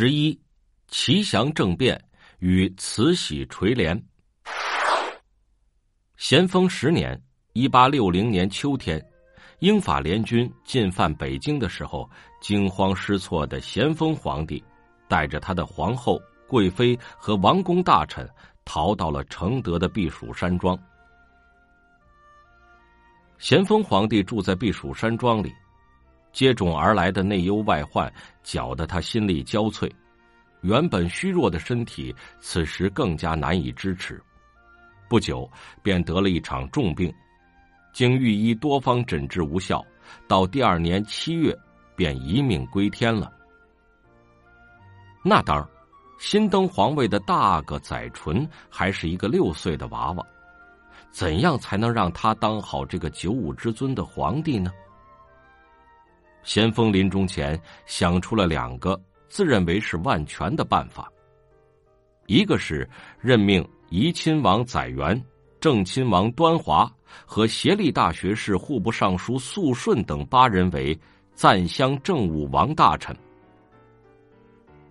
十一，齐祥政变与慈禧垂帘。咸丰十年（一八六零年）秋天，英法联军进犯北京的时候，惊慌失措的咸丰皇帝带着他的皇后、贵妃和王公大臣逃到了承德的避暑山庄。咸丰皇帝住在避暑山庄里。接踵而来的内忧外患搅得他心力交瘁，原本虚弱的身体此时更加难以支持。不久便得了一场重病，经御医多方诊治无效，到第二年七月便一命归天了。那当儿新登皇位的大阿哥载淳还是一个六岁的娃娃，怎样才能让他当好这个九五之尊的皇帝呢？咸丰临终前想出了两个自认为是万全的办法。一个是任命怡亲王载元、正亲王端华和协力大学士、户部尚书肃顺等八人为赞襄政务王大臣。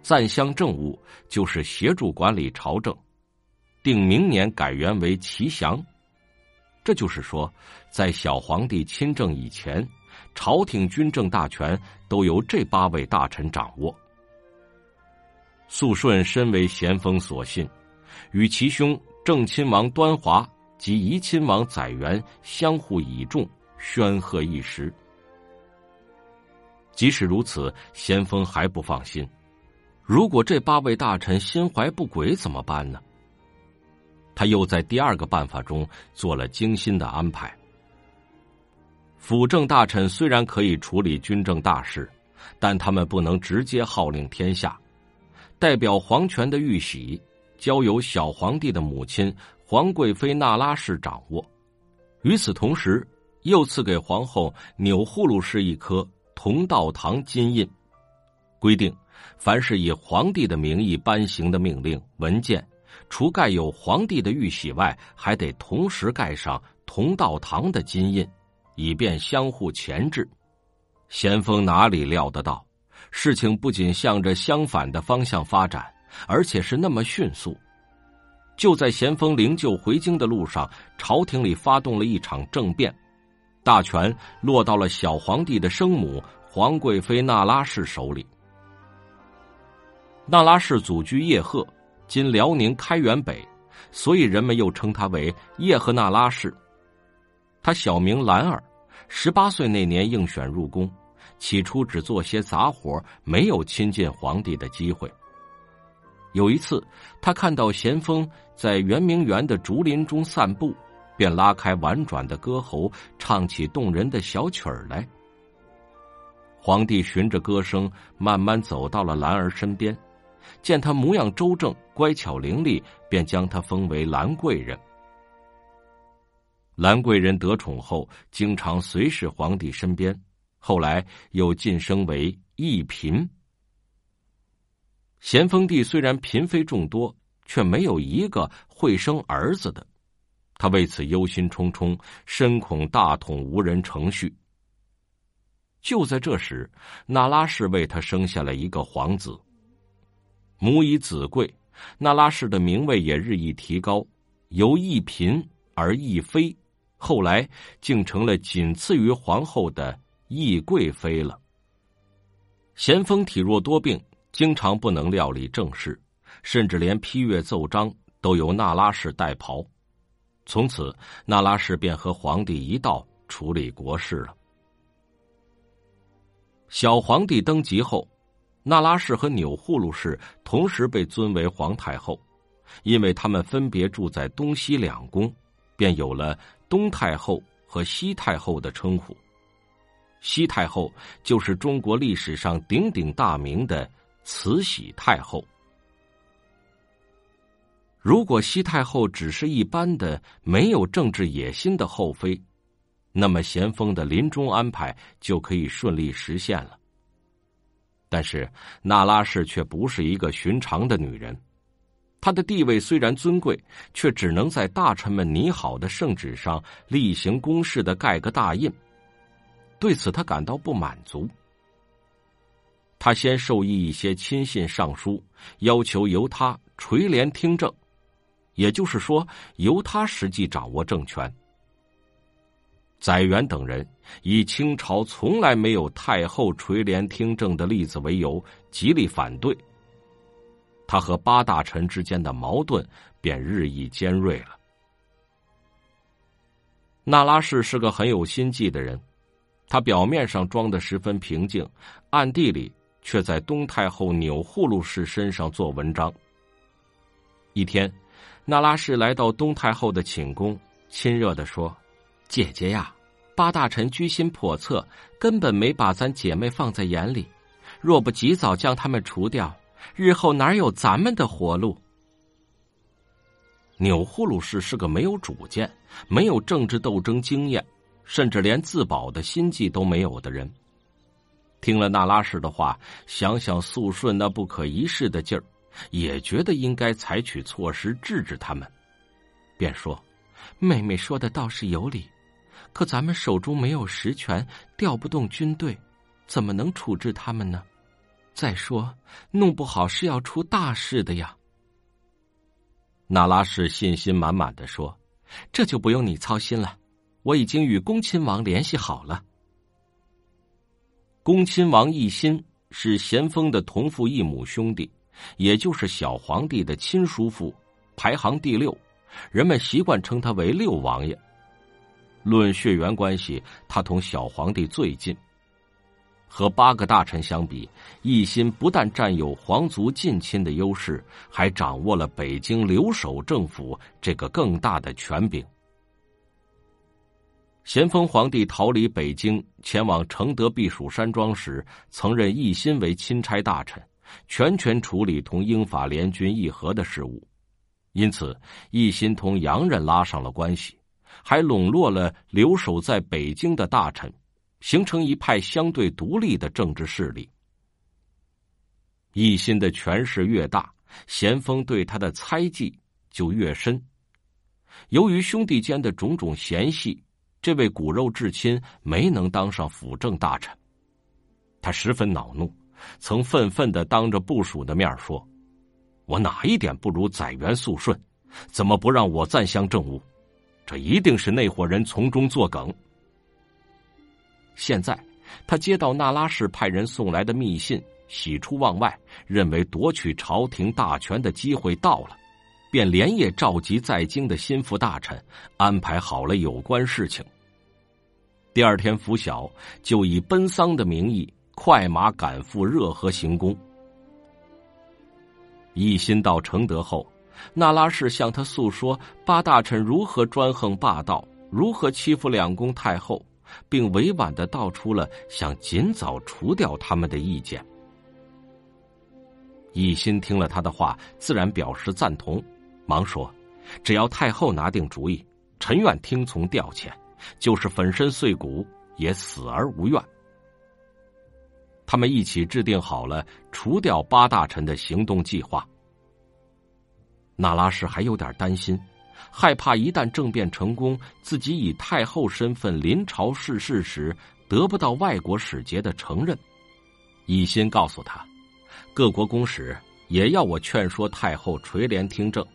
赞襄政务就是协助管理朝政，定明年改元为齐祥。这就是说，在小皇帝亲政以前。朝廷军政大权都由这八位大臣掌握。肃顺身为咸丰所信，与其兄正亲王端华及怡亲王载元相互倚重，煊赫一时。即使如此，咸丰还不放心。如果这八位大臣心怀不轨，怎么办呢？他又在第二个办法中做了精心的安排。辅政大臣虽然可以处理军政大事，但他们不能直接号令天下。代表皇权的玉玺交由小皇帝的母亲皇贵妃那拉氏掌握。与此同时，又赐给皇后钮祜禄氏一颗同道堂金印，规定凡是以皇帝的名义颁行的命令文件，除盖有皇帝的玉玺外，还得同时盖上同道堂的金印。以便相互钳制，咸丰哪里料得到，事情不仅向着相反的方向发展，而且是那么迅速。就在咸丰灵柩回京的路上，朝廷里发动了一场政变，大权落到了小皇帝的生母皇贵妃那拉氏手里。那拉氏祖居叶赫，今辽宁开原北，所以人们又称她为叶赫那拉氏。他小名兰儿。十八岁那年应选入宫，起初只做些杂活，没有亲近皇帝的机会。有一次，他看到咸丰在圆明园的竹林中散步，便拉开婉转的歌喉，唱起动人的小曲儿来。皇帝循着歌声慢慢走到了兰儿身边，见她模样周正、乖巧伶俐，便将她封为兰贵人。兰贵人得宠后，经常随侍皇帝身边，后来又晋升为一嫔。咸丰帝虽然嫔妃众多，却没有一个会生儿子的，他为此忧心忡忡，深恐大统无人承续。就在这时，那拉氏为他生下了一个皇子。母以子贵，那拉氏的名位也日益提高，由一嫔而一妃。后来竟成了仅次于皇后的懿贵妃了。咸丰体弱多病，经常不能料理政事，甚至连批阅奏章都由那拉氏代袍。从此，那拉氏便和皇帝一道处理国事了。小皇帝登基后，那拉氏和钮祜禄氏同时被尊为皇太后，因为他们分别住在东西两宫。便有了东太后和西太后的称呼。西太后就是中国历史上鼎鼎大名的慈禧太后。如果西太后只是一般的没有政治野心的后妃，那么咸丰的临终安排就可以顺利实现了。但是那拉氏却不是一个寻常的女人。他的地位虽然尊贵，却只能在大臣们拟好的圣旨上例行公事的盖个大印。对此，他感到不满足。他先授意一些亲信上书，要求由他垂帘听政，也就是说，由他实际掌握政权。载元等人以清朝从来没有太后垂帘听政的例子为由，极力反对。他和八大臣之间的矛盾便日益尖锐了。那拉氏是个很有心计的人，他表面上装的十分平静，暗地里。却在东太后钮祜禄氏身上做文章。一天，那拉氏来到东太后的寝宫，亲热的说：“姐姐呀，八大臣居心叵测，根本没把咱姐妹放在眼里。若不及早将他们除掉，日后哪有咱们的活路？”钮祜禄氏是个没有主见、没有政治斗争经验，甚至连自保的心计都没有的人。听了那拉氏的话，想想肃顺那不可一世的劲儿，也觉得应该采取措施制止他们，便说：“妹妹说的倒是有理，可咱们手中没有实权，调不动军队，怎么能处置他们呢？再说，弄不好是要出大事的呀。”那拉氏信心满满的说：“这就不用你操心了，我已经与恭亲王联系好了。”恭亲王奕欣是咸丰的同父异母兄弟，也就是小皇帝的亲叔父，排行第六，人们习惯称他为六王爷。论血缘关系，他同小皇帝最近。和八个大臣相比，奕欣不但占有皇族近亲的优势，还掌握了北京留守政府这个更大的权柄。咸丰皇帝逃离北京，前往承德避暑山庄时，曾任奕欣为钦差大臣，全权处理同英法联军议和的事务。因此，奕欣同洋人拉上了关系，还笼络了留守在北京的大臣，形成一派相对独立的政治势力。奕欣的权势越大，咸丰对他的猜忌就越深。由于兄弟间的种种嫌隙。这位骨肉至亲没能当上辅政大臣，他十分恼怒，曾愤愤的当着部属的面说：“我哪一点不如载元肃顺？怎么不让我暂相政务？这一定是那伙人从中作梗。”现在他接到那拉氏派人送来的密信，喜出望外，认为夺取朝廷大权的机会到了。便连夜召集在京的心腹大臣，安排好了有关事情。第二天拂晓，就以奔丧的名义快马赶赴热河行宫。一心到承德后，那拉氏向他诉说八大臣如何专横霸道，如何欺负两宫太后，并委婉的道出了想尽早除掉他们的意见。一心听了他的话，自然表示赞同。忙说：“只要太后拿定主意，臣愿听从调遣，就是粉身碎骨也死而无怨。”他们一起制定好了除掉八大臣的行动计划。那拉氏还有点担心，害怕一旦政变成功，自己以太后身份临朝逝世时得不到外国使节的承认。一心告诉他，各国公使也要我劝说太后垂帘听政。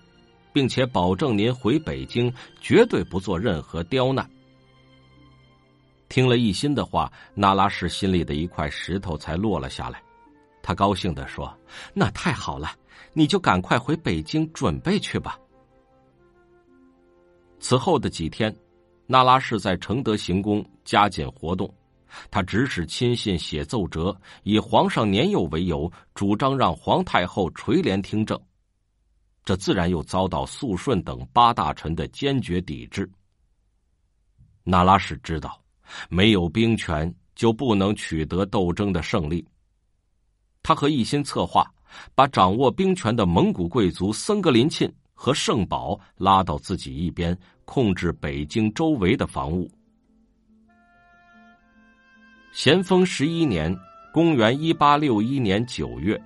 并且保证您回北京绝对不做任何刁难。听了一心的话，那拉氏心里的一块石头才落了下来。他高兴的说：“那太好了，你就赶快回北京准备去吧。”此后的几天，那拉氏在承德行宫加紧活动，他指使亲信写奏折，以皇上年幼为由，主张让皇太后垂帘听政。这自然又遭到肃顺等八大臣的坚决抵制。那拉氏知道，没有兵权就不能取得斗争的胜利。他和一心策划，把掌握兵权的蒙古贵族森格林沁和圣保拉到自己一边，控制北京周围的防务。咸丰十一年（公元一八六一年九月），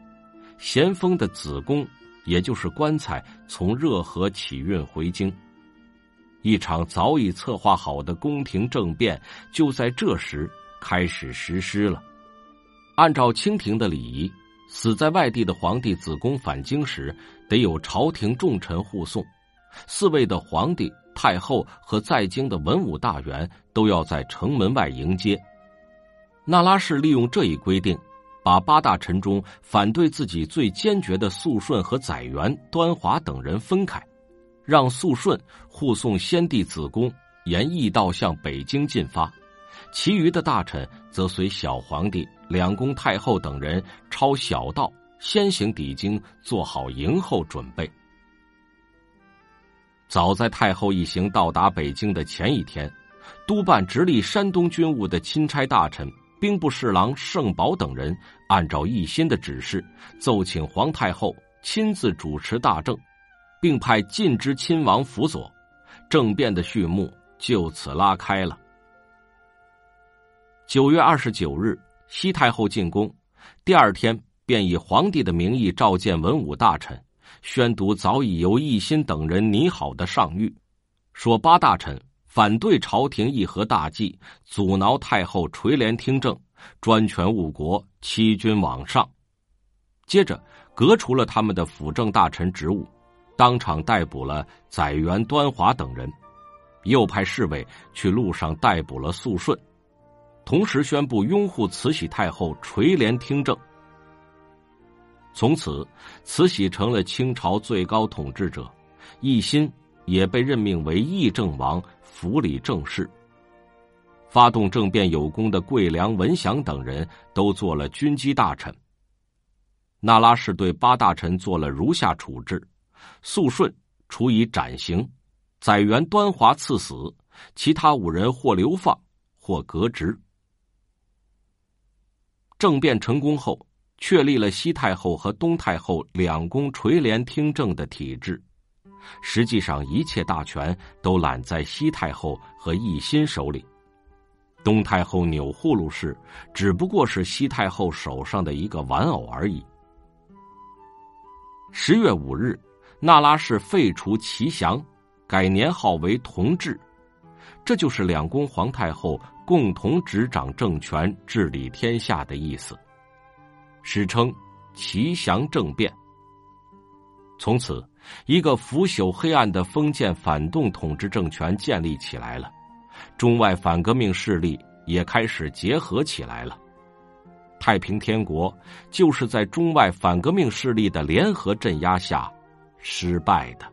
咸丰的子宫。也就是棺材从热河起运回京，一场早已策划好的宫廷政变就在这时开始实施了。按照清廷的礼仪，死在外地的皇帝子宫返京时，得有朝廷重臣护送，四位的皇帝、太后和在京的文武大员都要在城门外迎接。那拉氏利用这一规定，把八大臣中反对自己最坚决的肃顺和载元、端华等人分开，让肃顺护送先帝子宫沿驿道向北京进发，其余的大臣则随小皇帝、两宫太后等人抄小道先行抵京，做好迎候准备。早在太后一行到达北京的前一天，督办直隶山东军务的钦差大臣。兵部侍郎盛宝等人按照奕欣的指示，奏请皇太后亲自主持大政，并派晋之亲王辅佐，政变的序幕就此拉开了。九月二十九日，西太后进宫，第二天便以皇帝的名义召见文武大臣，宣读早已由奕欣等人拟好的上谕，说八大臣。反对朝廷议和大计，阻挠太后垂帘听政，专权误国，欺君罔上。接着，革除了他们的辅政大臣职务，当场逮捕了载元、端华等人，又派侍卫去路上逮捕了肃顺，同时宣布拥护慈禧太后垂帘听政。从此，慈禧成了清朝最高统治者，奕欣也被任命为议政王。府理政事，发动政变有功的桂良、文祥等人都做了军机大臣。那拉氏对八大臣做了如下处置：肃顺处以斩刑，载元、端华赐死，其他五人或流放，或革职。政变成功后，确立了西太后和东太后两宫垂帘听政的体制。实际上，一切大权都揽在西太后和奕欣手里，东太后钮祜禄氏只不过是西太后手上的一个玩偶而已。十月五日，那拉氏废除齐祥，改年号为同治，这就是两宫皇太后共同执掌政权、治理天下的意思，史称齐祥政变。从此。一个腐朽黑暗的封建反动统治政权建立起来了，中外反革命势力也开始结合起来了。太平天国就是在中外反革命势力的联合镇压下失败的。